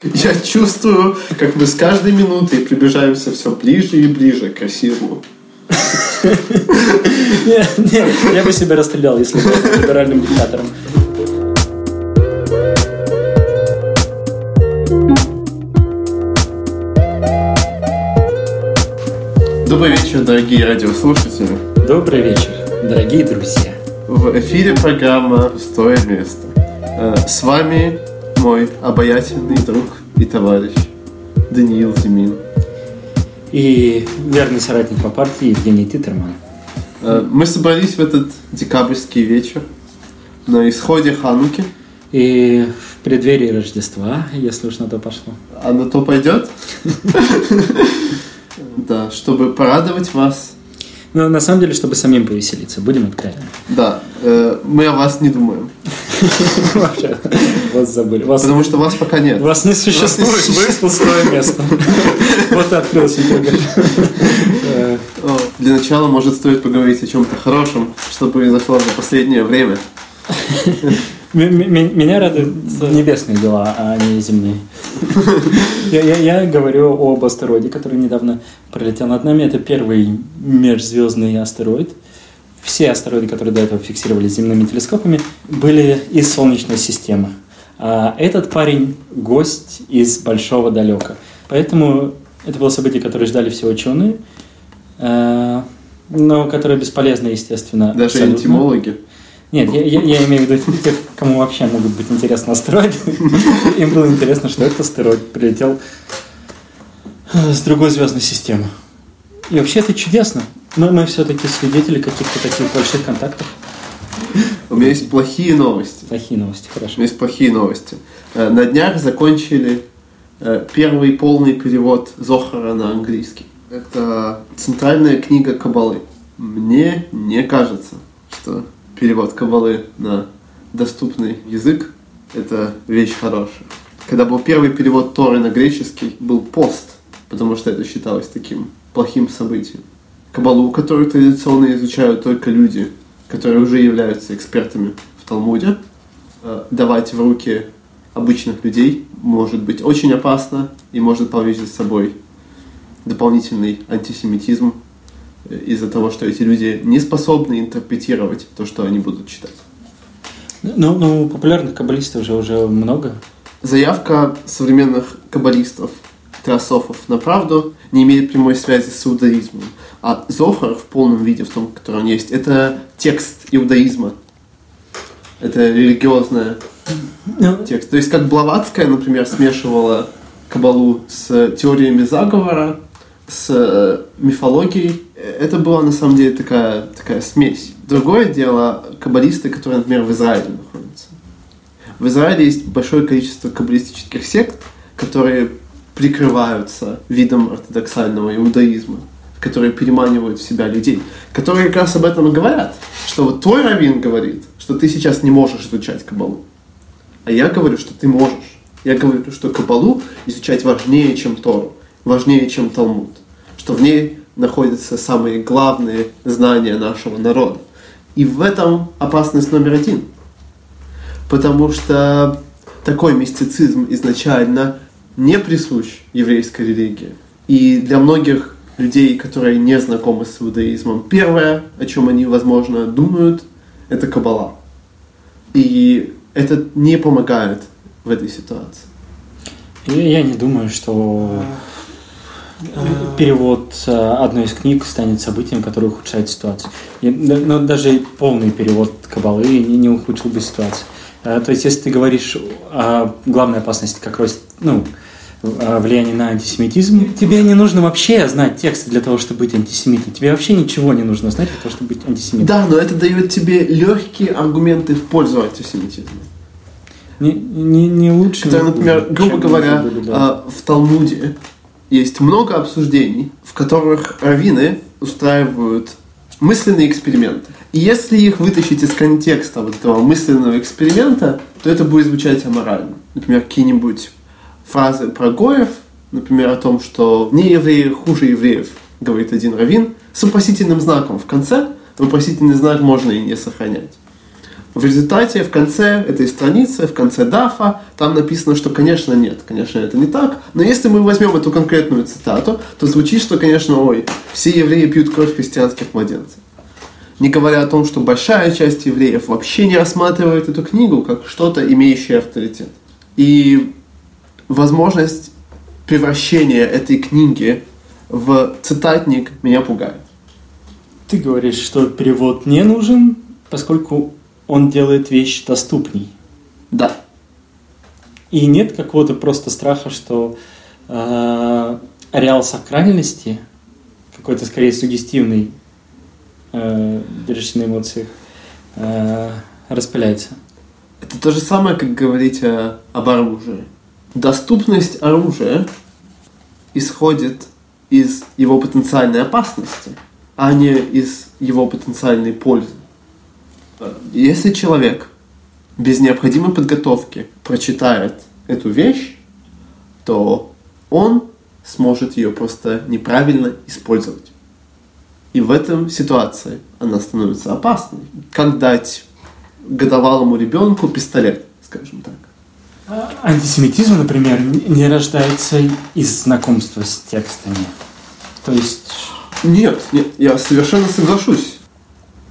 Я чувствую, как мы с каждой минутой приближаемся все ближе и ближе к расизму. Нет, нет, я бы себя расстрелял, если бы был либеральным диктатором. Добрый вечер, дорогие радиослушатели. Добрый вечер, дорогие друзья. В эфире программа «Пустое место». Э, С вами мой обаятельный друг и товарищ Даниил Зимин. И верный соратник по партии Евгений Титерман. Э, Мы собрались в этот декабрьский вечер на исходе Хануки. И в преддверии Рождества, если уж на то пошло. А на то пойдет? Да, чтобы порадовать вас. Но на самом деле, чтобы самим повеселиться, будем откровенны. Да, э, мы о вас не думаем. Вообще, вас забыли. Вас, Потому что вас пока нет. вас не существует, вы существует. пустое место. Вот и открылся Для начала, может, стоит поговорить о чем-то хорошем, что произошло за последнее время. Меня радуют небесные дела, а не земные. Я, я- я говорю об астероиде, который недавно пролетел над нами. Это первый межзвездный астероид. Все астероиды, которые до этого фиксировались земными телескопами, были из Солнечной системы. А этот парень – гость из Большого Далека. Поэтому это было событие, которое ждали все ученые, э, но которое бесполезно, естественно. Даже абсолютно. энтимологи. Нет, я, я- я имею в виду тех, кому вообще могут быть интересны астероиды. Им было интересно, что этот астероид прилетел с другой звездной системы. И вообще это чудесно. Но мы все-таки свидетели каких-то таких больших контактов. У меня есть плохие новости. Плохие новости, У хорошо. меня есть плохие новости. Э, На днях закончили э, первый полный перевод Зохара на английский. Это центральная книга Кабалы. Мне не кажется, что перевод Кабалы на доступный язык – это вещь хорошая. Когда был первый перевод Торы на греческий, был пост, потому что это считалось таким плохим событием. Кабалу, которую традиционно изучают только люди, которые уже являются экспертами в Талмуде, э, давать в руки обычных людей может быть очень опасно и может повлечь за собой дополнительный антисемитизм э, из-за того, что эти люди не способны интерпретировать то, что они будут читать. Ну, ну, популярных каббалистов уже уже много. Заявка современных каббалистов, теософов на правду не имеет прямой связи с иудаизмом. А Зохар в полном виде, в том, который он есть, это текст иудаизма. Это религиозная Ну, текст. То есть как Блаватская, например, смешивала кабалу с теориями заговора, с э, мифологией, это была на самом деле такая, такая смесь. Другое дело каббалисты, которые, например, в Израиле находятся. В Израиле есть большое количество каббалистических сект, которые прикрываются видом ортодоксального иудаизма, которые переманивают в себя людей, которые как раз об этом и говорят, что вот твой раввин говорит, что ты сейчас не можешь изучать кабалу. А я говорю, что ты можешь. Я говорю, что Кабалу изучать важнее, чем Тору, важнее, чем Талмуд. Что в ней находятся самые главные знания нашего народа. И в этом опасность номер один. Потому что такой мистицизм изначально не присущ еврейской религии. И для многих людей, которые не знакомы с иудаизмом, первое, о чем они, возможно, думают, это Кабала. И это не помогает в этой ситуации. Я я не думаю, что э, перевод э, одной из книг станет событием, которое ухудшает ситуацию. И, Но даже полный перевод Кабалы не не ухудшил бы ситуацию. Э, То есть, если ты говоришь о главной опасности, как рост, ну, о влиянии на антисемитизм, тебе не нужно вообще знать тексты для того, чтобы быть антисемитом. Тебе вообще ничего не нужно знать для того, чтобы быть антисемитом. Да, но это дает тебе легкие аргументы в пользу антисемитизма. Не, не, не лучше. Которые, например, грубо чем говоря, были, да. а, в Талмуде есть много обсуждений, в которых раввины устраивают мысленные эксперименты. И если их вытащить из контекста вот этого мысленного эксперимента, то это будет звучать аморально. Например, какие-нибудь фразы про Гоев, например, о том, что не евреи хуже евреев, говорит один раввин, с вопросительным знаком в конце. Вопросительный знак можно и не сохранять. В результате в конце этой страницы, в конце дафа, там написано, что, конечно, нет, конечно, это не так. Но если мы возьмем эту конкретную цитату, то звучит, что, конечно, ой, все евреи пьют кровь христианских младенцев. Не говоря о том, что большая часть евреев вообще не рассматривает эту книгу как что-то, имеющее авторитет. И возможность превращения этой книги в цитатник меня пугает. Ты говоришь, что перевод не нужен, поскольку он делает вещь доступней. Да. И нет какого-то просто страха, что э, ареал сакральности, какой-то скорее сугестивный, э, держащий на эмоциях, э, распыляется. Это то же самое, как говорить о, об оружии. Доступность оружия исходит из его потенциальной опасности, а не из его потенциальной пользы. Если человек без необходимой подготовки прочитает эту вещь, то он сможет ее просто неправильно использовать. И в этом ситуации она становится опасной. Как дать годовалому ребенку пистолет, скажем так. Антисемитизм, например, не рождается из знакомства с текстами. То есть... Нет, нет, я совершенно соглашусь.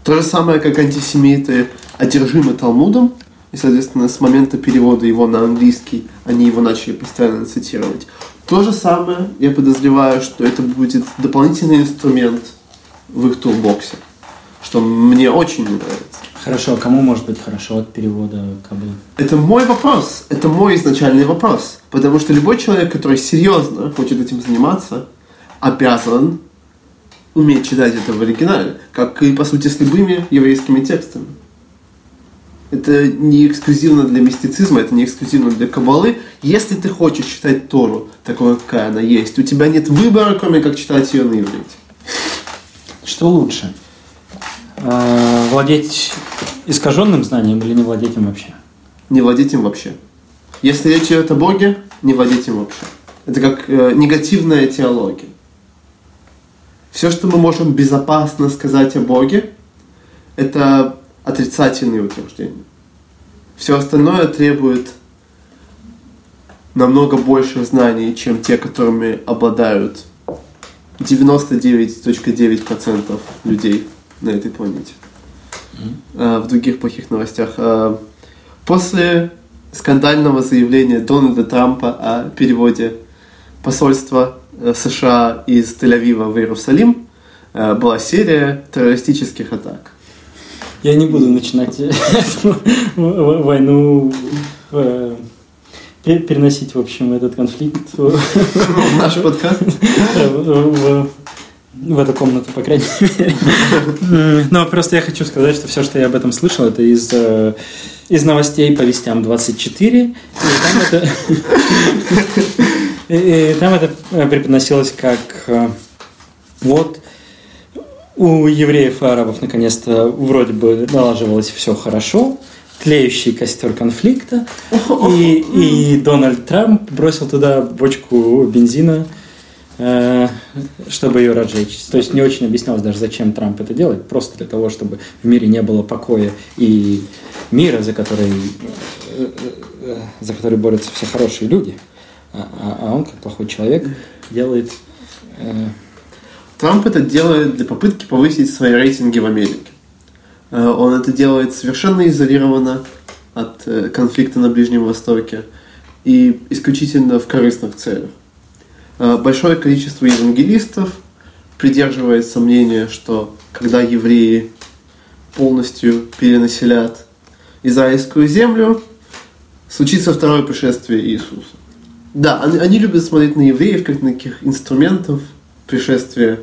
То же самое, как антисемиты одержимы Талмудом, и, соответственно, с момента перевода его на английский они его начали постоянно цитировать. То же самое, я подозреваю, что это будет дополнительный инструмент в их турбоксе, что мне очень не нравится. Хорошо, а кому может быть хорошо от перевода Кабы? Это мой вопрос, это мой изначальный вопрос, потому что любой человек, который серьезно хочет этим заниматься, обязан уметь читать это в оригинале, как и, по сути, с любыми еврейскими текстами. Это не эксклюзивно для мистицизма, это не эксклюзивно для кабалы. Если ты хочешь читать Тору такой, какая она есть, у тебя нет выбора, кроме как читать ее на иврите. Что лучше? А, владеть искаженным знанием или не владеть им вообще? Не владеть им вообще. Если речь идет о Боге, не владеть им вообще. Это как э, негативная теология. Все, что мы можем безопасно сказать о Боге, это отрицательные утверждения. Все остальное требует намного больше знаний, чем те, которыми обладают 99.9% людей на этой планете. Mm-hmm. В других плохих новостях. А, после скандального заявления Дональда Трампа о переводе посольства Э, США из Тель-Авива в Иерусалим э, была серия террористических атак. Я не буду начинать войну э, переносить, в общем, этот конфликт в наш подкаст. В эту комнату, по крайней мере. Но просто я хочу сказать, что все, что я об этом слышал, это из, из новостей по вестям 24. И там это... И, там это э, преподносилось как э, вот у евреев и арабов наконец-то вроде бы налаживалось все хорошо, тлеющий костер конфликта, и, и Дональд Трамп бросил туда бочку бензина, э, чтобы ее разжечь. То есть не очень объяснялось даже, зачем Трамп это делает, просто для того, чтобы в мире не было покоя и мира, за который, за который борются все хорошие люди а, а, а он, как плохой человек, делает... Э... Трамп это делает для попытки повысить свои рейтинги в Америке. Э, он это делает совершенно изолированно от э, конфликта на Ближнем Востоке и исключительно в корыстных целях. Э, большое количество евангелистов придерживается мнения, что когда евреи полностью перенаселят израильскую землю, случится второе пришествие Иисуса. Да, они, они любят смотреть на евреев как на таких инструментов пришествия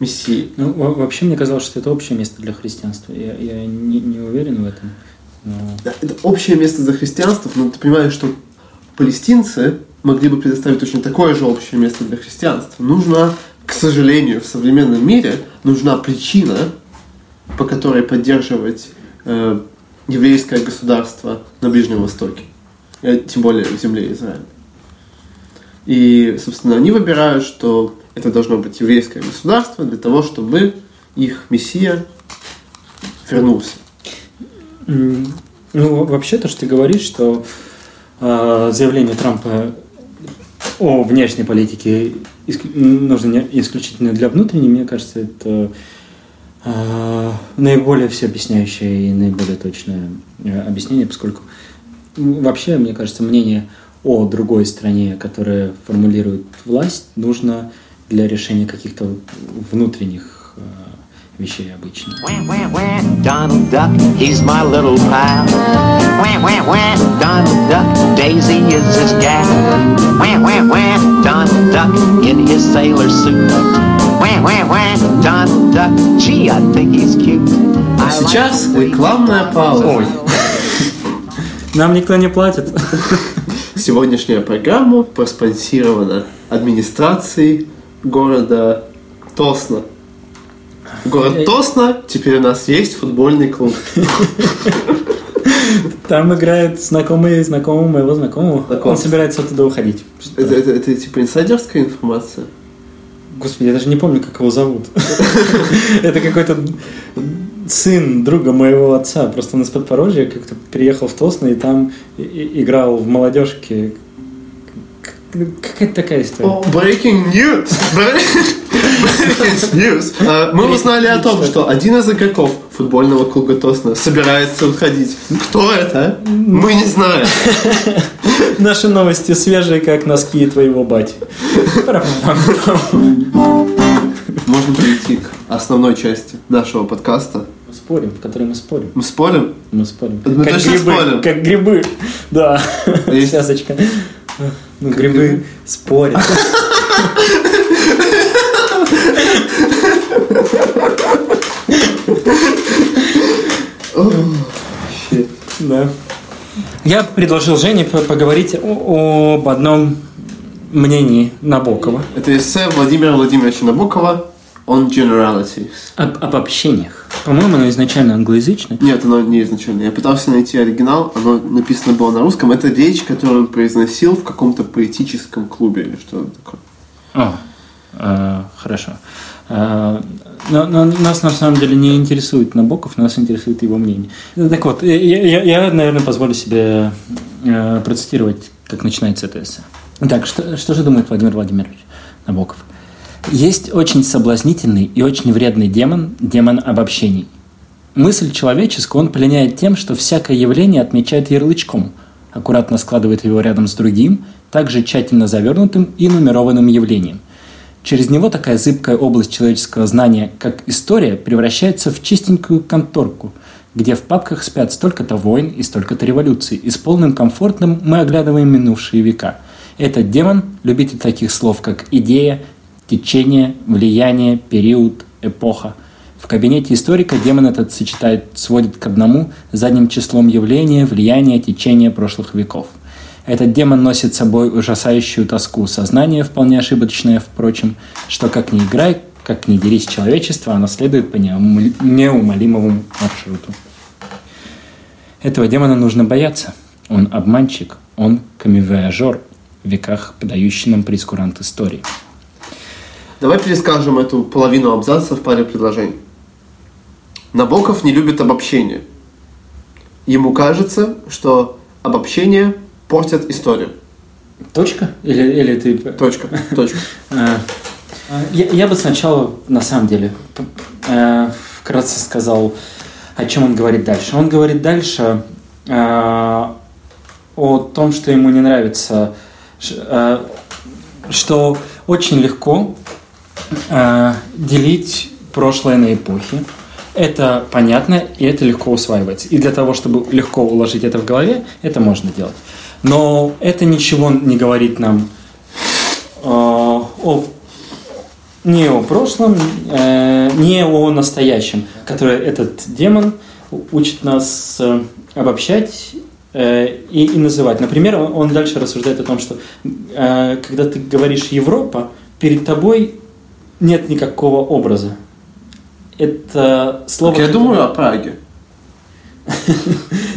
Мессии. Ну, вообще мне казалось, что это общее место для христианства. Я, я не, не уверен в этом. Но... Да, это общее место за христианство, но ты понимаешь, что палестинцы могли бы предоставить точно такое же общее место для христианства. Нужна, к сожалению, в современном мире нужна причина, по которой поддерживать э, еврейское государство на Ближнем Востоке, э, тем более в земле Израиля. И, собственно, они выбирают, что это должно быть еврейское государство для того, чтобы их мессия вернулся. Ну, вообще то, что ты говоришь, что э, заявление Трампа о внешней политике нужно исключительно для внутренней, мне кажется, это э, наиболее все объясняющее и наиболее точное э, объяснение, поскольку вообще, мне кажется, мнение о другой стране, которая формулирует власть, нужно для решения каких-то внутренних э, вещей обычно. Donald Duck, he's my little pal. Donald Duck, Daisy is his gal. Donald Duck in his sailor suit. Donald Duck, gee, I think he's cute. А сейчас рекламная пауза. Ой. Нам никто не платит. Сегодняшняя программа проспонсирована администрацией города Тосно. Город Тосно, теперь у нас есть футбольный клуб. Там играет знакомый знакомый моего знакомого. Он собирается оттуда уходить. Это, это, это типа инсайдерская информация? Господи, я даже не помню, как его зовут. Это какой-то сын друга моего отца. Просто он из Подпорожья как-то приехал в Тосно и там играл в молодежке. Какая-то такая история. breaking news! News. А, мы узнали о том, что один из игроков футбольного клуба Тосна собирается уходить. Кто это? Мы не знаем. Наши новости свежие, как носки твоего бати. Можно перейти к основной части нашего подкаста. Спорим, в которой мы спорим. Мы спорим? Мы спорим. Мы как точно грибы, спорим? Как грибы, да. Связочка. Ну, грибы спорят. Да. Я предложил Жене поговорить об одном мнении Набокова. Это эссе Владимира Владимировича Набокова on generalities. Об, об общениях. По-моему, оно изначально англоязычное. Нет, оно не изначально. Я пытался найти оригинал, оно написано было на русском. Это речь, которую он произносил в каком-то поэтическом клубе или что-то такое. О, э, хорошо. Э, но, но нас на самом деле не интересует Набоков, нас интересует его мнение. Так вот, я, я, я наверное, позволю себе э, процитировать, как начинается это эссе. Так, что, что же думает Владимир Владимирович Набоков? Есть очень соблазнительный и очень вредный демон, демон обобщений. Мысль человеческую он пленяет тем, что всякое явление отмечает ярлычком, аккуратно складывает его рядом с другим, также тщательно завернутым и нумерованным явлением. Через него такая зыбкая область человеческого знания, как история, превращается в чистенькую конторку, где в папках спят столько-то войн и столько-то революций, и с полным комфортом мы оглядываем минувшие века. Этот демон, любитель таких слов, как идея, течение, влияние, период, эпоха. В кабинете историка демон этот сочетает, сводит к одному задним числом явления, влияния, течения прошлых веков. Этот демон носит с собой ужасающую тоску, сознание вполне ошибочное, впрочем, что как ни играй, как ни дерись человечество, оно следует по неумолимому маршруту. Этого демона нужно бояться. Он обманщик, он камевояжер в веках, подающий нам прескурант истории. Давай перескажем эту половину абзаца в паре предложений. Набоков не любит обобщение. Ему кажется, что обобщение портит историю. Точка? Или, или ты... Точка, точка. А, я, я бы сначала, на самом деле, э, вкратце сказал, о чем он говорит дальше. Он говорит дальше э, о том, что ему не нравится, э, что очень легко э, делить прошлое на эпохи. Это понятно, и это легко усваивается. И для того, чтобы легко уложить это в голове, это можно делать. Но это ничего не говорит нам э, о не о прошлом, э, не о настоящем, который этот демон учит нас э, обобщать э, и, и называть. Например, он, он дальше рассуждает о том, что э, когда ты говоришь Европа, перед тобой нет никакого образа. Это слово... Так я думаю о Праге.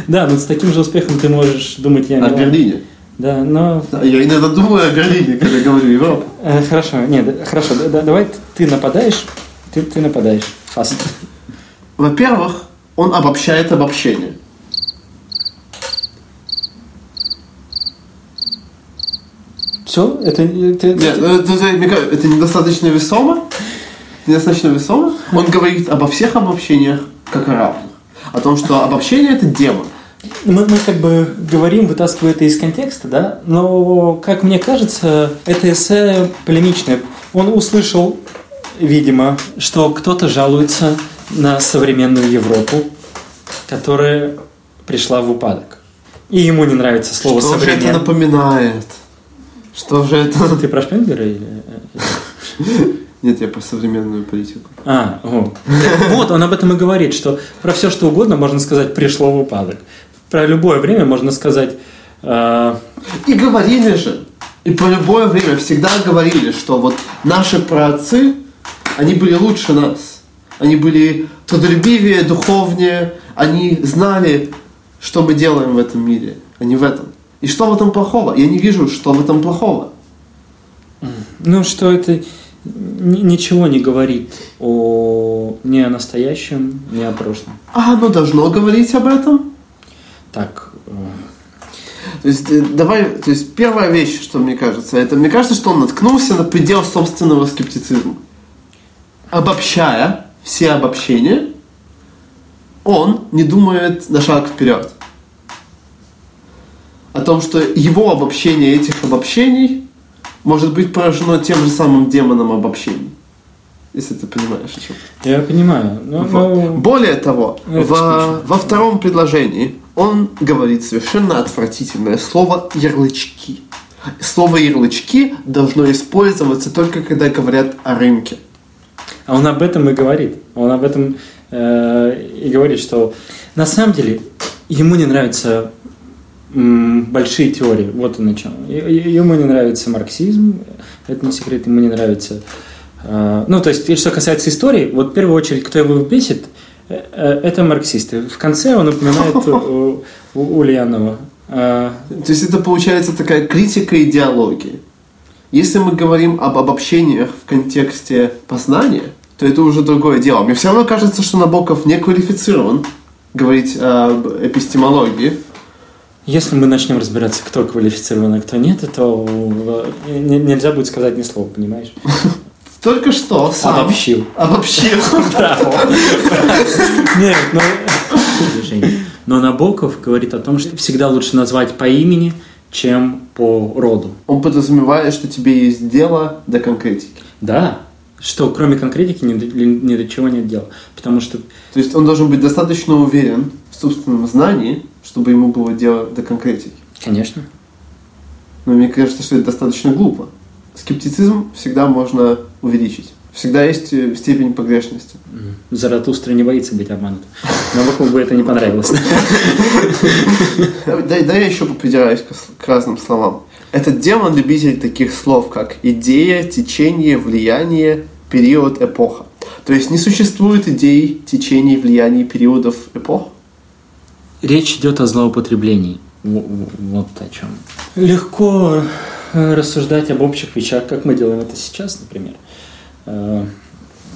Да, но с таким же успехом ты можешь думать я О Берлине. Да, но... Я иногда думаю о Берлине, когда говорю Европа. Э, хорошо, нет, хорошо, давай ты нападаешь, ты, ты нападаешь. Фаст. Во-первых, он обобщает обобщение. Все? Это, это, Нет, ну, это, это, это недостаточно весомо. Недостаточно весомо. Он говорит обо всех обобщениях как о равных. О том, что обобщение это демон. Мы, мы как бы говорим, вытаскивая это из контекста, да, но, как мне кажется, это эссе полемичное. Он услышал, видимо, что кто-то жалуется на современную Европу, которая пришла в упадок. И ему не нравится слово что современный. Что же это напоминает? Что же это? Ты про Шпенгера или... Нет, я про современную политику. А, о. вот, он об этом и говорит, что про все, что угодно можно сказать пришло в упадок. Про любое время можно сказать... Э... И говорили же, и про любое время всегда говорили, что вот наши праотцы, они были лучше нас. Они были трудолюбивее, духовнее, они знали, что мы делаем в этом мире, а не в этом. И что в этом плохого? Я не вижу, что в этом плохого. Ну, что это ничего не говорит о ни о настоящем, ни о прошлом. А оно должно говорить об этом? Так. Э, то есть, э, давай, то есть, первая вещь, что мне кажется, это мне кажется, что он наткнулся на предел собственного скептицизма. Обобщая все обобщения, он не думает на шаг вперед. О том, что его обобщение этих обобщений может быть поражено тем же самым демоном обобщений. Если ты понимаешь, о чем. Я понимаю. Но, но... Более того, во, во втором предложении он говорит совершенно отвратительное слово «ярлычки». Слово «ярлычки» должно использоваться только когда говорят о рынке. А он об этом и говорит. Он об этом э, и говорит, что на самом деле ему не нравятся м, большие теории. Вот он о чем. Ему не нравится марксизм, это не секрет, ему не нравится... Э, ну, то есть, что касается истории, вот в первую очередь, кто его бесит, э, э, это марксисты. В конце он упоминает Ульянова. То есть это получается такая критика идеологии. Если мы говорим об обобщениях в контексте познания, то это уже другое дело. Мне все равно кажется, что Набоков не квалифицирован говорить об эпистемологии. Если мы начнем разбираться, кто квалифицирован, а кто нет, то э, нельзя будет сказать ни слова, понимаешь? Только что сам обобщил. Обобщил. Браво. Нет, ну... Но Набоков говорит о том, что всегда лучше назвать по имени, чем по роду. Он подразумевает, что тебе есть дело до конкретики. Да, что кроме конкретики ни, ни до чего нет дела. Потому что... То есть он должен быть достаточно уверен в собственном знании, чтобы ему было дело до конкретики. Конечно. Но мне кажется, что это достаточно глупо. Скептицизм всегда можно увеличить. Всегда есть э, степень погрешности. Заратустра не боится быть обманутым. Вокруг бы это не понравилось. Да, я еще попридираюсь к разным словам. Этот демон любитель таких слов, как идея, течение, влияние, период, эпоха. То есть не существует идей, течений, влияний, периодов, эпох? Речь идет о злоупотреблении. Вот о чем. Легко э, рассуждать об общих вещах, как мы делаем это сейчас, например. Э,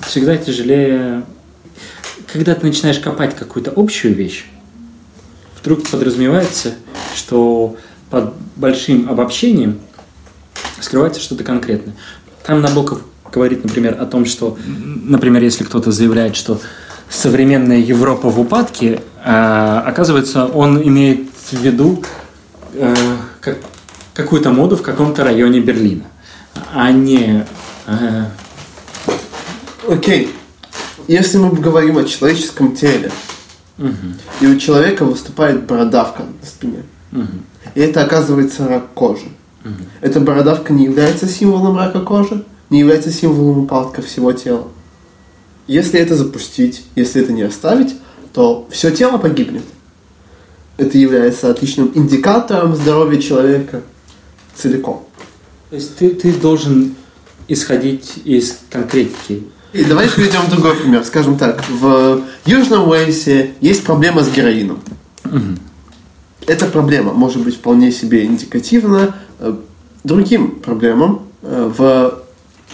всегда тяжелее, когда ты начинаешь копать какую-то общую вещь, вдруг подразумевается, что под большим обобщением скрывается что-то конкретное. Там Набоков говорит, например, о том, что, например, если кто-то заявляет, что современная Европа в упадке, а, оказывается, он имеет в виду э, как, какую-то моду в каком-то районе Берлина, а не э, Окей. Okay. Если мы говорим о человеческом теле, угу. и у человека выступает бородавка на спине, угу. и это оказывается рак кожи, угу. эта бородавка не является символом рака кожи, не является символом упадка всего тела. Если это запустить, если это не оставить, то все тело погибнет. Это является отличным индикатором здоровья человека целиком. То есть ты, ты должен исходить из конкретики и давай приведем другой пример. Скажем так, в Южном Уэльсе есть проблема с героином. Угу. Эта проблема может быть вполне себе индикативна э, другим проблемам э, в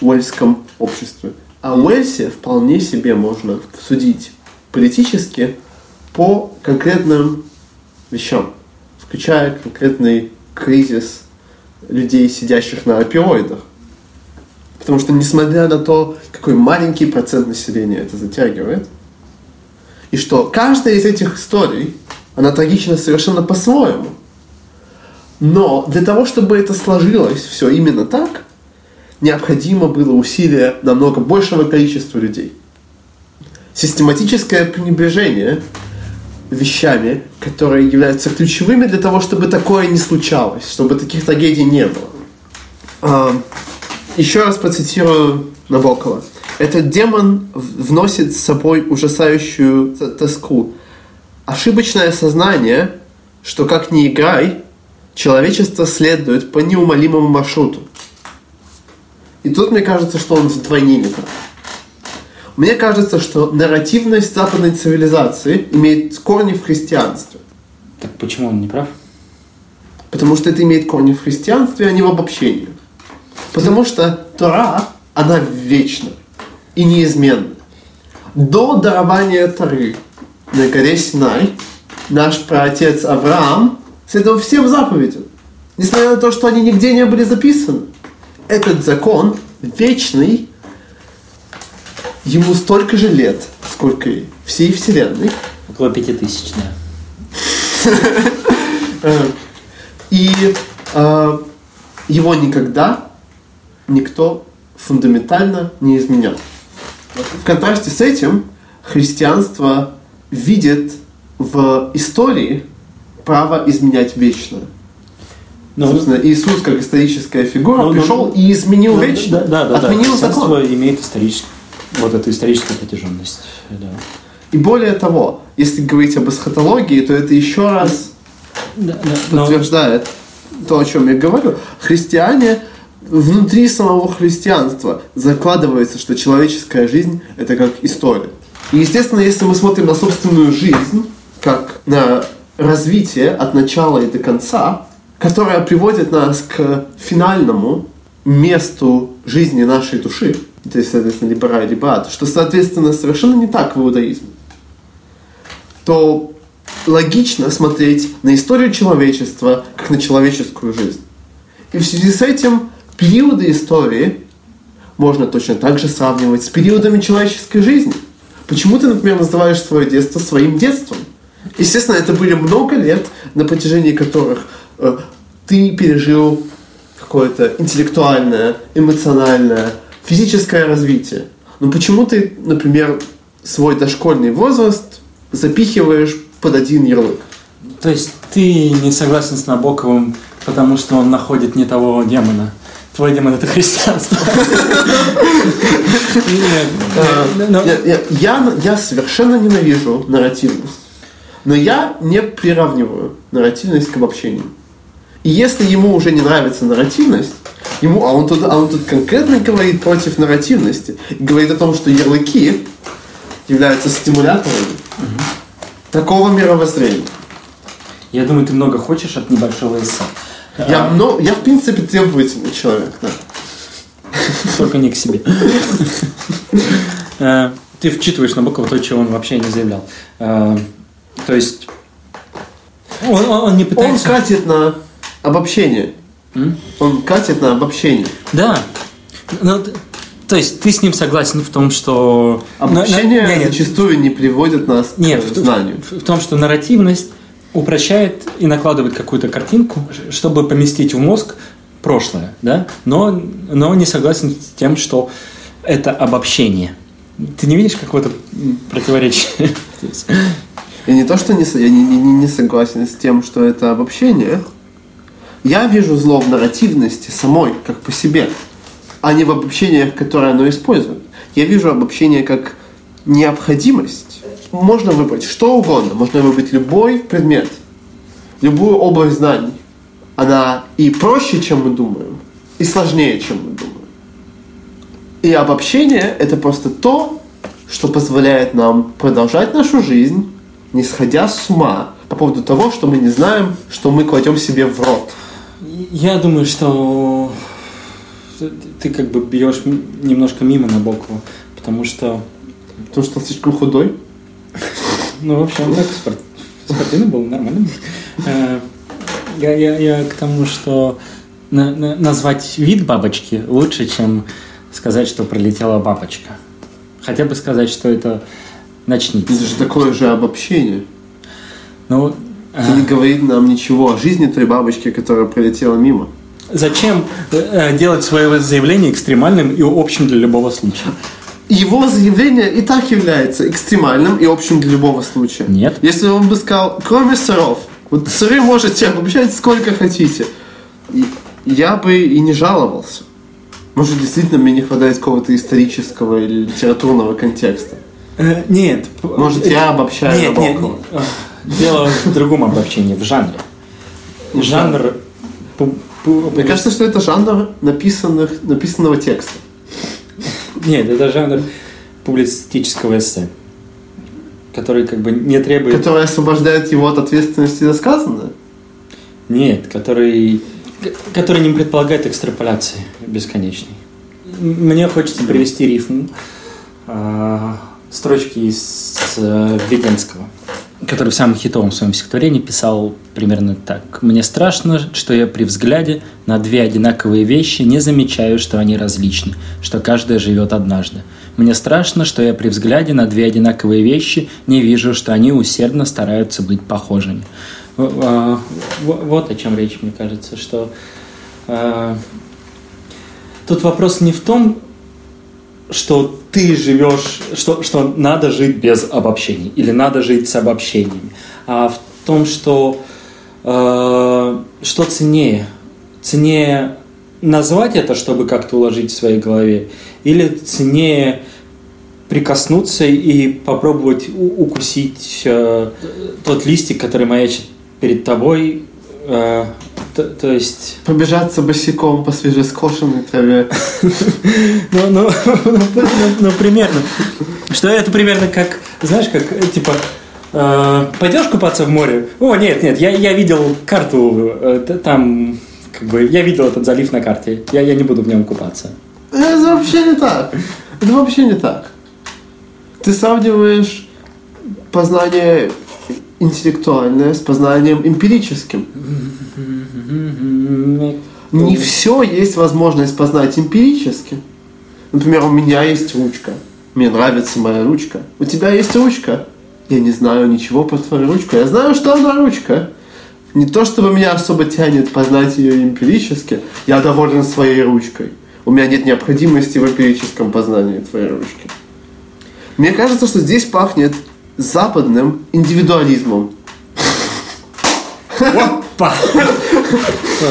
уэльском обществе. А в Уэльсе вполне себе можно судить политически по конкретным вещам, включая конкретный кризис людей, сидящих на опиоидах. Потому что, несмотря на то, какой маленький процент населения это затягивает, и что каждая из этих историй, она трагична совершенно по-своему. Но для того, чтобы это сложилось все именно так, необходимо было усилие намного большего количества людей. Систематическое пренебрежение вещами, которые являются ключевыми для того, чтобы такое не случалось, чтобы таких трагедий не было. А, еще раз процитирую Набокова. Этот демон вносит с собой ужасающую тоску. Ошибочное сознание, что как ни играй, человечество следует по неумолимому маршруту. И тут мне кажется, что он прав. Мне кажется, что нарративность западной цивилизации имеет корни в христианстве. Так почему он не прав? Потому что это имеет корни в христианстве, а не в обобщении. Потому что Тора, она вечна и неизменна. До дарования Торы на горе Синай наш праотец Авраам следовал всем заповедям, несмотря на то, что они нигде не были записаны. Этот закон вечный ему столько же лет, сколько и всей Вселенной. Около пяти тысяч, да. И э, его никогда никто фундаментально не изменял. В контрасте с этим христианство видит в истории право изменять вечное. Ну, Собственно, Иисус как историческая фигура но, ну, пришел ну, и изменил но, вечное, да, да, отменил да, закон. имеет исторический вот эту историческую протяженность. Да. И более того, если говорить об эсхатологии, то это еще раз да, да, подтверждает но... то, о чем я говорю. Христиане внутри самого христианства закладывается, что человеческая жизнь – это как история. И, естественно, если мы смотрим на собственную жизнь, как на развитие от начала и до конца, которое приводит нас к финальному месту жизни нашей души, то есть, соответственно, либо рай, либо ад, что, соответственно, совершенно не так в иудаизме, то логично смотреть на историю человечества как на человеческую жизнь. И в связи с этим периоды истории можно точно так же сравнивать с периодами человеческой жизни. Почему ты, например, называешь свое детство своим детством? Естественно, это были много лет, на протяжении которых э, ты пережил какое-то интеллектуальное, эмоциональное, физическое развитие. Но почему ты, например, свой дошкольный возраст запихиваешь под один ярлык? То есть ты не согласен с Набоковым, потому что он находит не того демона? Твой демон это христианство. Я совершенно ненавижу нарративность. Но я не приравниваю нарративность к обобщению. И если ему уже не нравится нарративность, ему, а он тут, а он тут конкретно говорит против нарративности, говорит о том, что ярлыки являются стимуляторами угу. такого мировоззрения. Я думаю, ты много хочешь от небольшого эссе. Я, ну, я в принципе требовательный человек, да. Только не к себе. Э, ты вчитываешь на букву то, чего он вообще не заявлял. Э, то есть он, он не пытается... Он катит на обобщение. М? Он катит на обобщение. Да. Ну, то есть ты с ним согласен в том, что... Обобщение на, нет, зачастую не приводит нас нет, к знанию. В, в, в том, что нарративность упрощает и накладывает какую-то картинку, чтобы поместить в мозг прошлое, да? но, но не согласен с тем, что это обобщение. Ты не видишь какого-то противоречия? Я не то, что не, я не, не, не согласен с тем, что это обобщение. Я вижу зло в нарративности самой, как по себе, а не в обобщениях, которые оно использует. Я вижу обобщение как необходимость. Можно выбрать что угодно, можно выбрать любой предмет, любую область знаний. Она и проще, чем мы думаем, и сложнее, чем мы думаем. И обобщение – это просто то, что позволяет нам продолжать нашу жизнь, не сходя с ума по поводу того, что мы не знаем, что мы кладем себе в рот. Я думаю, что ты как бы бьешь немножко мимо на Набокова, потому что... Потому что он слишком худой? Ну, вообще, он так спорт... спортивный был, нормально. Э, я, я, я к тому, что на, на, назвать вид бабочки лучше, чем сказать, что пролетела бабочка. Хотя бы сказать, что это начните. Это же такое же обобщение. Ну, это не говорит нам ничего о жизни той бабочки, которая пролетела мимо. Зачем э, делать свое заявление экстремальным и общим для любого случая? Его заявление и так является экстремальным и общим для любого случая. Нет. Если он бы сказал, кроме сыров, вот сыры можете обобщать сколько хотите, я бы и не жаловался. Может, действительно мне не хватает какого-то исторического или литературного контекста. Э, нет. Может, я обобщаю нет, нет, нет. Дело в другом обобщении, в жанре. Жанр... Мне кажется, что это жанр написанных, написанного текста. Нет, это жанр публицистического эссе, который как бы не требует... Который освобождает его от ответственности за сказанное? Нет, который, который не предполагает экстраполяции бесконечной. Мне хочется привести рифму э, строчки из э, Веденского который в самом хитовом своем стихотворении писал примерно так. «Мне страшно, что я при взгляде на две одинаковые вещи не замечаю, что они различны, что каждая живет однажды. Мне страшно, что я при взгляде на две одинаковые вещи не вижу, что они усердно стараются быть похожими». Вот о чем речь, мне кажется, что а, тут вопрос не в том, что ты живешь, что, что надо жить без обобщений или надо жить с обобщениями, а в том, что э, что ценнее, ценнее назвать это, чтобы как-то уложить в своей голове, или ценнее прикоснуться и попробовать укусить э, тот листик, который маячит перед тобой, э, то, то есть... Побежаться босиком по свежескошенной траве. Ну, ну, ну, ну, примерно. Что это примерно как, знаешь, как, типа, э, пойдешь купаться в море? О, нет, нет, я, я видел карту, э, там, как бы, я видел этот залив на карте, я, я не буду в нем купаться. Это вообще не так. Это вообще не так. Ты сравниваешь познание интеллектуальное с познанием эмпирическим. Не все есть возможность познать эмпирически. Например, у меня есть ручка. Мне нравится моя ручка. У тебя есть ручка. Я не знаю ничего про твою ручку. Я знаю, что она ручка. Не то, чтобы меня особо тянет познать ее эмпирически. Я доволен своей ручкой. У меня нет необходимости в эмпирическом познании твоей ручки. Мне кажется, что здесь пахнет западным индивидуализмом. Опа!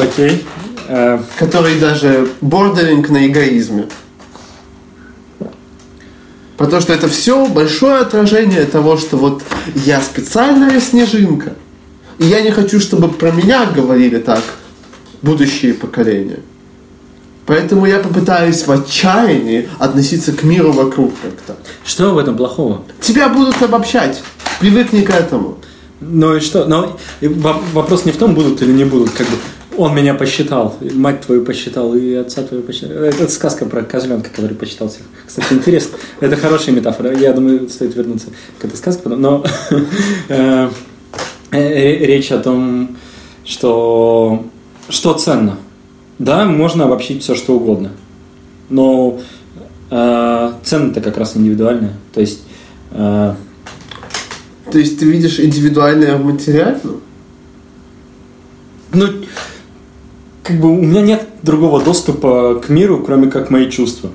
Окей. Э, Который даже бордеринг на эгоизме. Потому что это все большое отражение того, что вот я специальная снежинка. И я не хочу, чтобы про меня говорили так будущие поколения. Поэтому я попытаюсь в отчаянии относиться к миру вокруг как-то. Что в этом плохого? Тебя будут обобщать. Привыкни к этому. Ну и что? Но вопрос не в том, будут или не будут. Как бы он меня посчитал, мать твою посчитал, и отца твою посчитал. Это сказка про козленка, который посчитал всех. Кстати, интересно. Это хорошая метафора. Я думаю, стоит вернуться к этой сказке. Но э, э, речь о том, что что ценно. Да, можно обобщить все, что угодно. Но э, цены-то как раз индивидуальные. То есть... Э, То есть ты видишь индивидуальное в материальном? Ну, как бы у меня нет другого доступа к миру, кроме как мои чувства.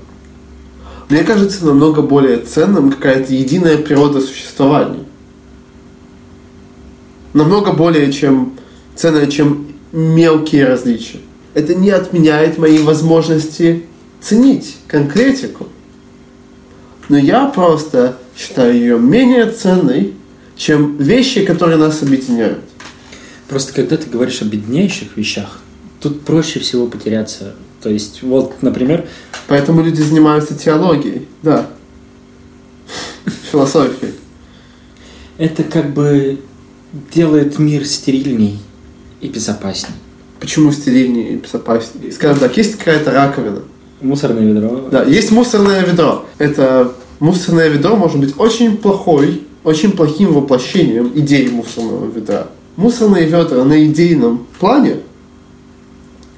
Мне кажется, намного более ценным какая-то единая природа существования. Намного более чем ценная, чем мелкие различия это не отменяет мои возможности ценить конкретику. Но я просто считаю ее менее ценной, чем вещи, которые нас объединяют. Просто когда ты говоришь о беднейших вещах, тут проще всего потеряться. То есть, вот, например... Поэтому люди занимаются теологией, да. Философией. Это как бы делает мир стерильней и безопасней. Почему стерильнее и безопаснее? Скажем так, есть какая-то раковина. Мусорное ведро. Да, есть мусорное ведро. Это мусорное ведро может быть очень плохой, очень плохим воплощением идеи мусорного ведра. Мусорные ведра на идейном плане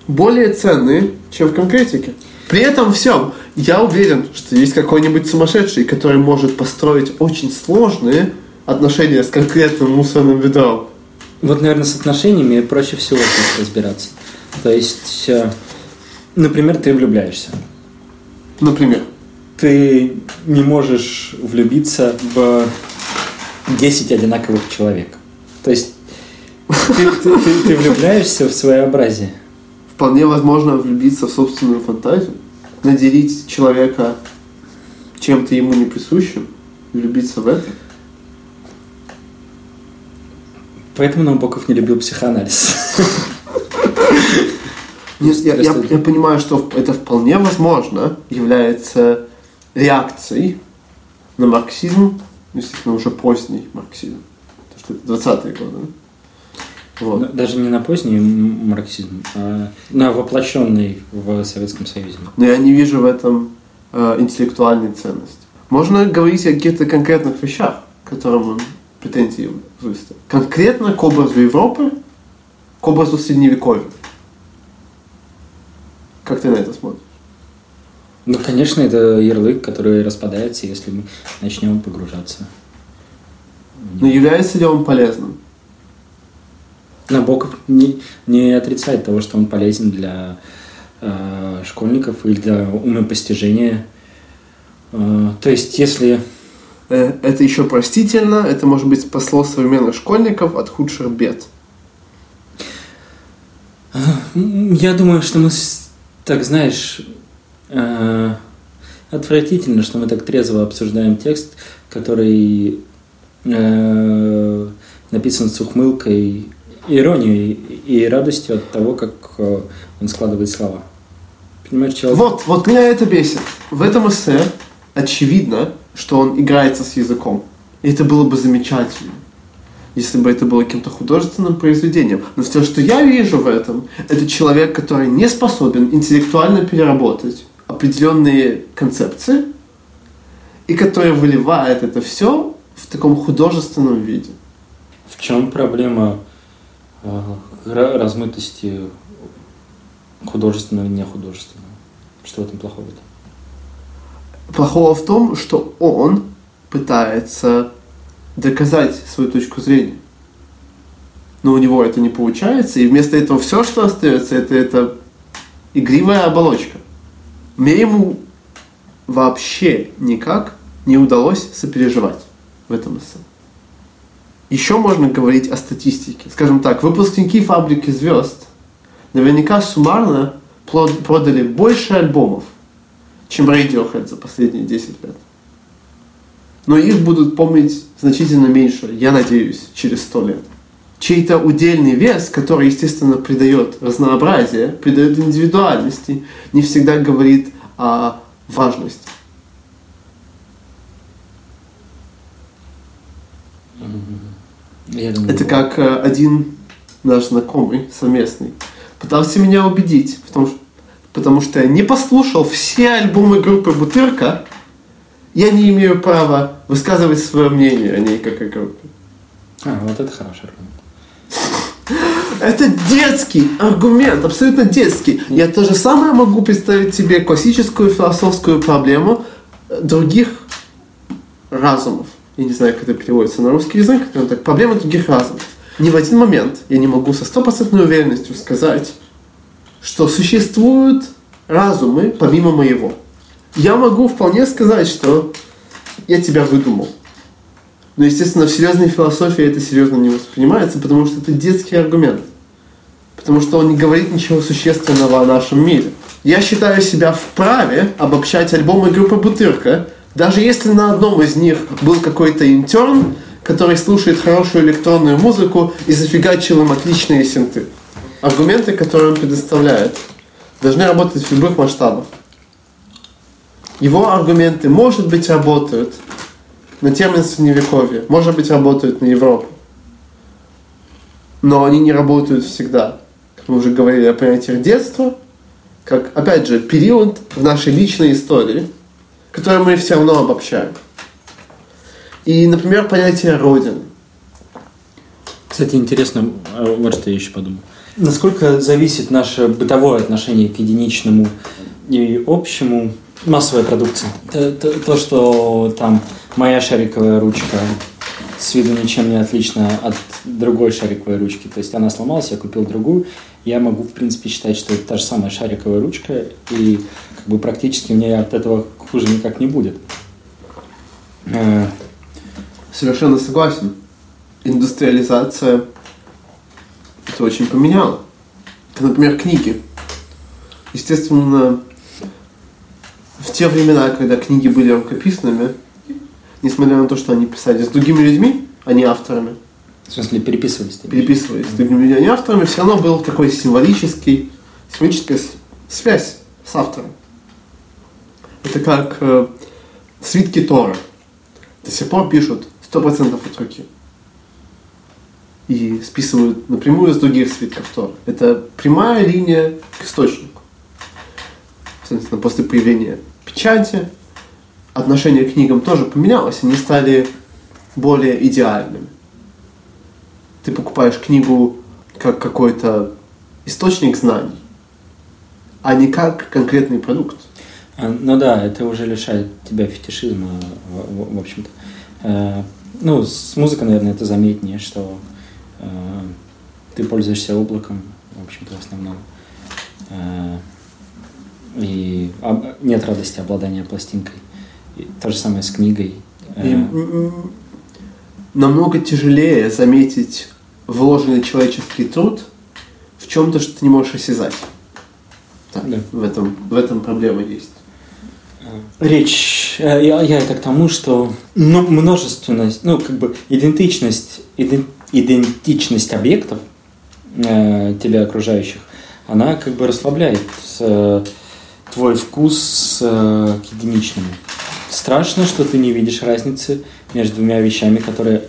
более ценные, чем в конкретике. При этом всем я уверен, что есть какой-нибудь сумасшедший, который может построить очень сложные отношения с конкретным мусорным ведром. Вот, наверное, с отношениями проще всего разбираться. То есть, э, например, ты влюбляешься. Например? Ты не можешь влюбиться в 10 одинаковых человек. То есть, ты, ты, ты, ты влюбляешься в своеобразие. Вполне возможно влюбиться в собственную фантазию, наделить человека чем-то ему не присущим, влюбиться в это. Поэтому Набоков не любил психоанализ. Нет, я, я, я понимаю, что это вполне возможно является реакцией на марксизм, действительно уже поздний марксизм. То, что это 20-е годы. Вот. Даже не на поздний марксизм, а на воплощенный в Советском Союзе. Но я не вижу в этом э, интеллектуальной ценности. Можно говорить о каких-то конкретных вещах, которым он претензии выставил. Конкретно к образу Европы, к образу Средневековья. Как ты на это смотришь? Ну, конечно, это ярлык, который распадается, если мы начнем погружаться. Но является ли он полезным? Набоков не, не отрицает того, что он полезен для э, школьников или для умопостижения. Э, то есть, если... Э, это еще простительно, это может быть спасло современных школьников от худших бед. Я думаю, что мы, так знаешь, э, отвратительно, что мы так трезво обсуждаем текст, который э, написан с ухмылкой иронией и радостью от того, как э, он складывает слова. Понимаешь, человек... Вот, вот меня это бесит. В этом эссе очевидно, что он играется с языком. И это было бы замечательно, если бы это было каким-то художественным произведением. Но все, что я вижу в этом, это человек, который не способен интеллектуально переработать определенные концепции, и который выливает это все в таком художественном виде. В чем проблема размытости художественного и нехудожественного. Что в этом плохого-то? Плохого в том, что он пытается доказать свою точку зрения. Но у него это не получается, и вместо этого все, что остается, это, это игривая оболочка. Мне ему вообще никак не удалось сопереживать в этом эссе. Еще можно говорить о статистике. Скажем так, выпускники «Фабрики звезд» наверняка суммарно продали больше альбомов, чем Radiohead за последние 10 лет. Но их будут помнить значительно меньше, я надеюсь, через 100 лет. Чей-то удельный вес, который, естественно, придает разнообразие, придает индивидуальности, не всегда говорит о важности. Я думаю, Это как э, один наш знакомый совместный пытался меня убедить, потому что, потому что я не послушал все альбомы группы Бутырка, я не имею права высказывать свое мнение о ней как о группе. А, вот это хороший аргумент. Это детский аргумент, абсолютно детский. Я то же самое могу представить себе классическую философскую проблему других разумов я не знаю, как это переводится на русский язык, но так, проблема других разумов. Ни в один момент я не могу со стопроцентной уверенностью сказать, что существуют разумы помимо моего. Я могу вполне сказать, что я тебя выдумал. Но, естественно, в серьезной философии это серьезно не воспринимается, потому что это детский аргумент. Потому что он не говорит ничего существенного о нашем мире. Я считаю себя вправе обобщать альбомы группы Бутырка даже если на одном из них был какой-то интерн, который слушает хорошую электронную музыку и зафигачил им отличные синты. Аргументы, которые он предоставляет, должны работать в любых масштабах. Его аргументы, может быть, работают на термин Средневековья, может быть, работают на Европу. Но они не работают всегда. Как мы уже говорили о понятиях детства, как, опять же, период в нашей личной истории – которые мы все равно обобщаем. И, например, понятие Родины. Кстати, интересно, а вот что я еще подумал. Насколько зависит наше бытовое отношение к единичному и общему массовой продукции? То, то, то что там моя шариковая ручка с виду ничем не отлична от другой шариковой ручки. То есть она сломалась, я купил другую. Я могу, в принципе, считать, что это та же самая шариковая ручка, и как бы практически мне от этого хуже никак не будет. Э, Совершенно согласен. Индустриализация это очень поменяло. Например, книги. Естественно, в те времена, когда книги были рукописными, несмотря на то, что они писали с другими людьми, а не авторами. В смысле, переписывались? Переписывались с другими людьми, а не авторами, все равно был такой символический, символическая связь с автором. Это как э, свитки Тора. До сих пор пишут 100% от руки. И списывают напрямую из других свитков Тора. Это прямая линия к источнику. Соответственно, после появления печати, отношение к книгам тоже поменялось, они стали более идеальными. Ты покупаешь книгу как какой-то источник знаний, а не как конкретный продукт. А, ну да, это уже лишает тебя фетишизма, в, общем-то. Э, ну, с музыкой, наверное, это заметнее, что ты пользуешься облаком, в общем-то, в основном. Э, и нет радости обладания пластинкой. И то же самое с книгой. И намного тяжелее заметить вложенный человеческий труд в чем-то, что ты не можешь осязать. Так, да. в, этом, в этом проблема есть. Речь, э, я, я это к тому, что ну, множественность, ну, как бы идентичность, идентичность объектов э, тебя окружающих, она как бы расслабляет э, твой вкус э, к единичному. Страшно, что ты не видишь разницы между двумя вещами, которые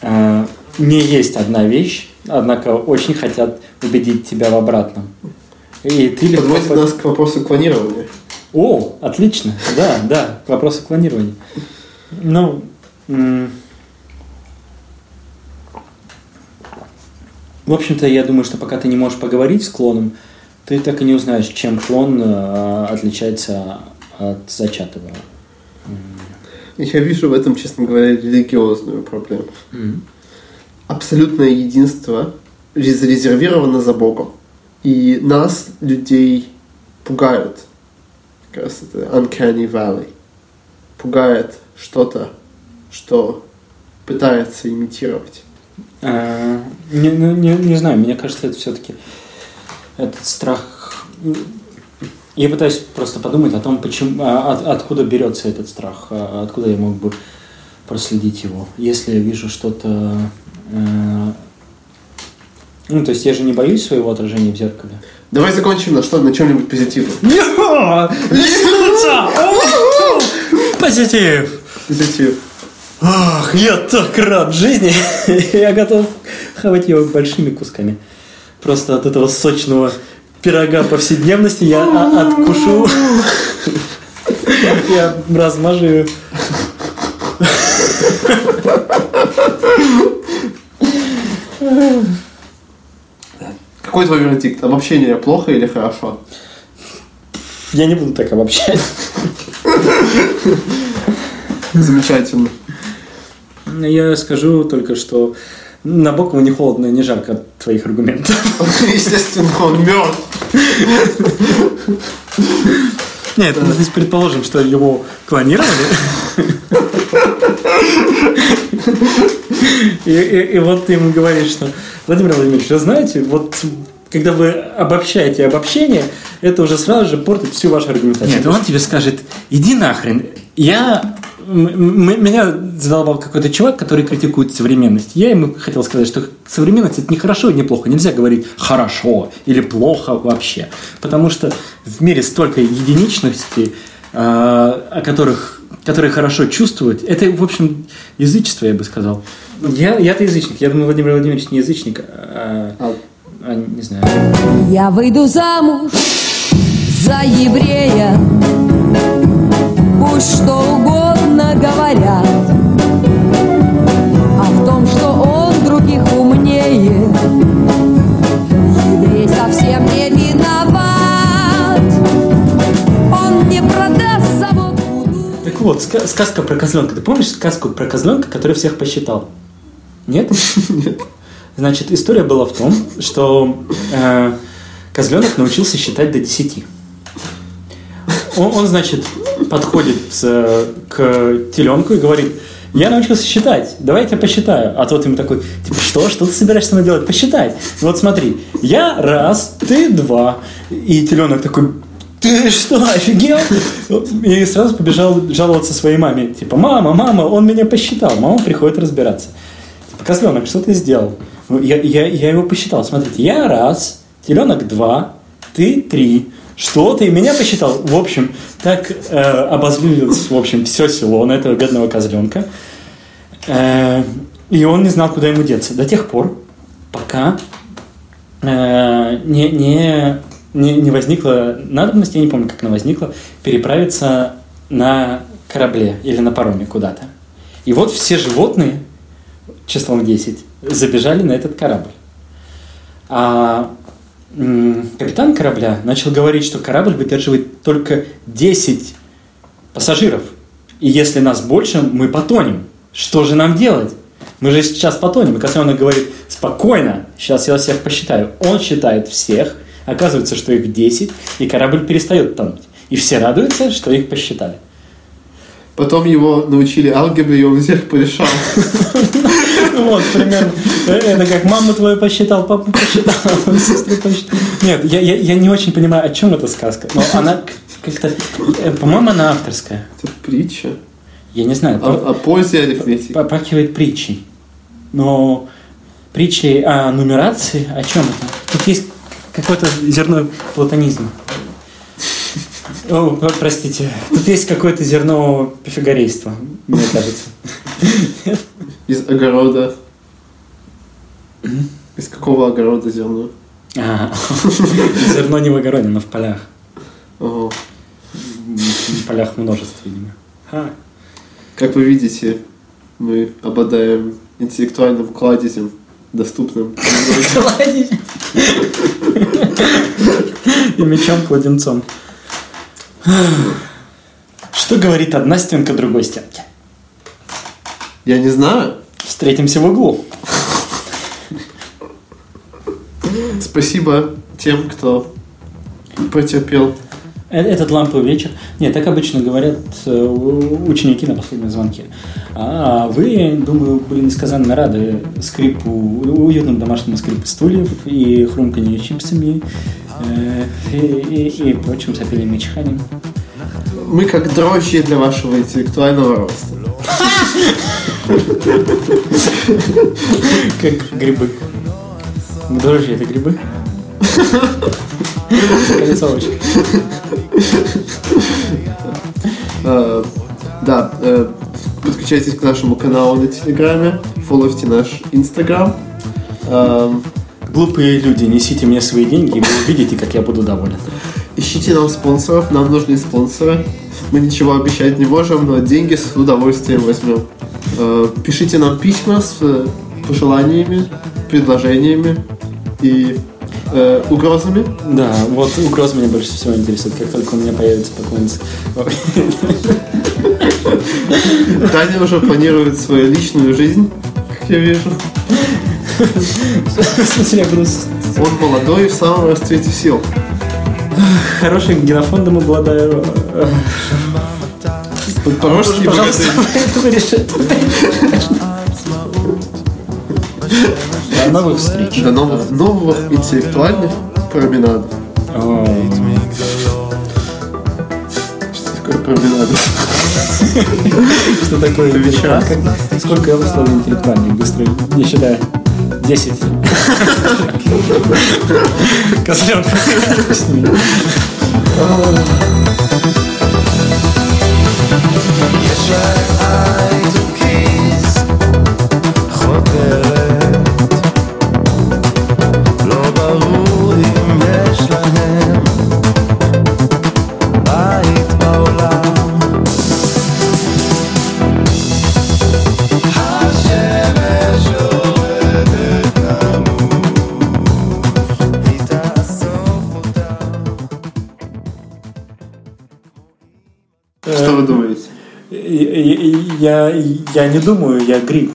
э, не есть одна вещь, однако очень хотят убедить тебя в обратном. И ты легко... Подводит нас к вопросу клонирования. О, отлично, да, да, к вопросу клонирования. Ну, в общем-то, я думаю, что пока ты не можешь поговорить с клоном, ты так и не узнаешь, чем клон э, отличается от зачатого. Я вижу в этом, честно говоря, религиозную проблему. Mm-hmm. Абсолютное единство зарезервировано за Богом. И нас, людей, пугают. Как раз это uncanny valley. Пугает что-то, что пытается имитировать. А, не, не, не знаю, мне кажется, это все-таки этот страх я пытаюсь просто подумать о том, почему, а, от, откуда берется этот страх, а, откуда я мог бы проследить его. Если я вижу что-то... Э, ну, то есть я же не боюсь своего отражения в зеркале. Давай закончим на что на чем-нибудь позитивном. Позитив! Позитив. Ах, я так рад жизни. я готов хавать ее большими кусками. Просто от этого сочного пирога повседневности я откушу. Я размажу Какой твой вердикт? Обобщение плохо или хорошо? Я не буду так обобщать. Замечательно. Я скажу только, что Набокову не холодно и не жарко от твоих аргументов. Естественно, он мертв. Нет, мы здесь предположим, что его клонировали. И, и, и вот ты ему говоришь, что Владимир Владимирович, вы знаете, вот когда вы обобщаете обобщение, это уже сразу же портит всю вашу аргументацию. Нет, он тебе скажет, иди нахрен, я меня задолбал какой-то чувак, который критикует современность. Я ему хотел сказать, что современность это не хорошо и не плохо. Нельзя говорить хорошо или плохо вообще. Потому что в мире столько единичностей, а, о которых, которые хорошо чувствуют. Это, в общем, язычество, я бы сказал. Я, я-то язычник. Я думаю, Владимир Владимирович не язычник, а, а, а не знаю. Я выйду замуж за еврея, пусть что угодно странно говорят, а в том, что он других умнее, еврей совсем не виноват. Он не продаст завод. Так вот, сказка про козленка. Ты помнишь сказку про козленка, который всех посчитал? Нет? Нет. Значит, история была в том, что э, козленок научился считать до 10. Он, он значит, подходит к теленку и говорит, я научился считать, давай я тебя посчитаю. А тот ему такой, типа, что, что ты собираешься со мной делать? Посчитай. Вот смотри, я раз, ты два. И теленок такой, ты что, офигел? И сразу побежал жаловаться своей маме. Типа, мама, мама, он меня посчитал. Мама приходит разбираться. Типа, козленок, что ты сделал? «Ну, Я, я, я его посчитал. Смотрите, я раз, теленок два, ты три. Что ты меня посчитал? В общем, так э, обозлилось, в общем, все село на этого бедного козленка. Э, и он не знал, куда ему деться. До тех пор, пока э, не, не, не, не возникла надобность, я не помню, как она возникла, переправиться на корабле или на пароме куда-то. И вот все животные, числом 10, забежали на этот корабль. А капитан корабля начал говорить, что корабль выдерживает только 10 пассажиров. И если нас больше, мы потонем. Что же нам делать? Мы же сейчас потонем. И Косленок говорит, спокойно, сейчас я всех посчитаю. Он считает всех, оказывается, что их 10, и корабль перестает тонуть. И все радуются, что их посчитали. Потом его научили алгебре, и он всех порешал. Вот, примерно. Это как маму твою посчитал, папу посчитал, сестру посчитал. Нет, я, я, я не очень понимаю, о чем эта сказка. Но она как-то, э, по-моему, она авторская. Это притча. Я не знаю, О, о пользе арифметики. попахивает притчей. Но притчей о нумерации, о чем это? Тут есть какое-то зерно платонизма. О, про- простите. Тут есть какое-то зерно пифагорейства, мне кажется. Из огорода. Из какого огорода зерно? А, Зерно не в огороде, но в полях. Ого. В полях множество, видимо. Ха. Как вы видите, мы обладаем интеллектуальным кладезем, доступным. И мечом-кладенцом. Что говорит одна стенка другой стенки? Я не знаю. Встретимся в углу. Спасибо тем, кто потерпел. Э- Этот ламповый вечер. Нет, так обычно говорят э, ученики на последнем звонке. А вы, думаю, были несказанно рады скрипу, уютному домашнему скрипу стульев и хрумканью чипсами э, и, и- и прочим сопением и чиханием. Мы как дрожжи для вашего интеллектуального роста. Как грибы. Дрожжи это грибы? Колесовочка. Э, Да, э, подключайтесь к нашему каналу на Телеграме, фолловьте наш Инстаграм. Эм, Глупые люди, несите мне свои деньги, и вы увидите, как я буду доволен. Ищите нам спонсоров, нам нужны спонсоры. Мы ничего обещать не можем, но деньги с удовольствием возьмем. Э, Пишите нам письма с э, пожеланиями, предложениями и э, угрозами. Да, вот угроз меня больше всего интересует, как только у меня появится поклонница. Таня уже планирует свою личную жизнь, как я вижу. Он молодой и в самом расцвете сил. хорошим генофондом обладаю. Подпорожский Пожалуйста, богатырь. До новых встреч. До новых, новых интеллектуальных променадов. А. Что такое променад? Что такое вечера? Сколько я выставил интеллектуальных быстро? Не считаю. 10. Козленок. Yes, right, I do. Я, я, не думаю, я гриб.